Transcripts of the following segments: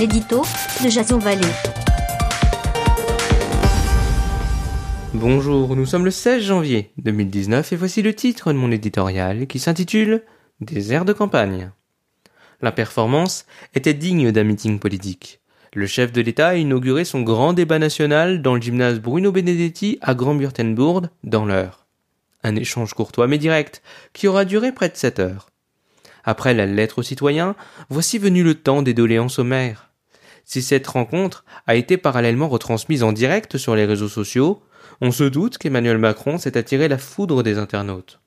l'édito de Jason. Bonjour, nous sommes le 16 janvier 2019 et voici le titre de mon éditorial qui s'intitule Des airs de campagne. La performance était digne d'un meeting politique. Le chef de l'État a inauguré son grand débat national dans le gymnase Bruno Benedetti à Grand-Burtenbourg dans l'heure. Un échange courtois mais direct qui aura duré près de sept heures. Après la lettre aux citoyens, voici venu le temps des doléances au maire. Si cette rencontre a été parallèlement retransmise en direct sur les réseaux sociaux, on se doute qu'Emmanuel Macron s'est attiré la foudre des internautes.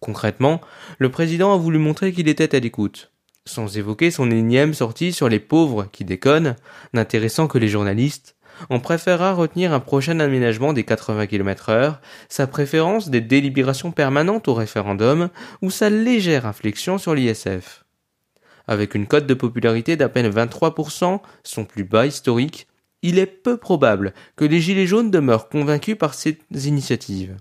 Concrètement, le président a voulu montrer qu'il était à l'écoute, sans évoquer son énième sortie sur les pauvres qui déconnent, n'intéressant que les journalistes, on préférera retenir un prochain aménagement des 80 km heure, sa préférence des délibérations permanentes au référendum ou sa légère inflexion sur l'ISF. Avec une cote de popularité d'à peine 23%, son plus bas historique, il est peu probable que les Gilets jaunes demeurent convaincus par ces initiatives.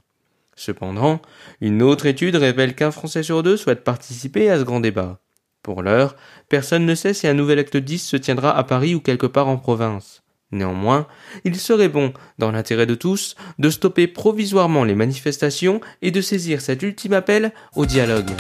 Cependant, une autre étude révèle qu'un Français sur deux souhaite participer à ce grand débat. Pour l'heure, personne ne sait si un nouvel acte 10 se tiendra à Paris ou quelque part en province. Néanmoins, il serait bon, dans l'intérêt de tous, de stopper provisoirement les manifestations et de saisir cet ultime appel au dialogue.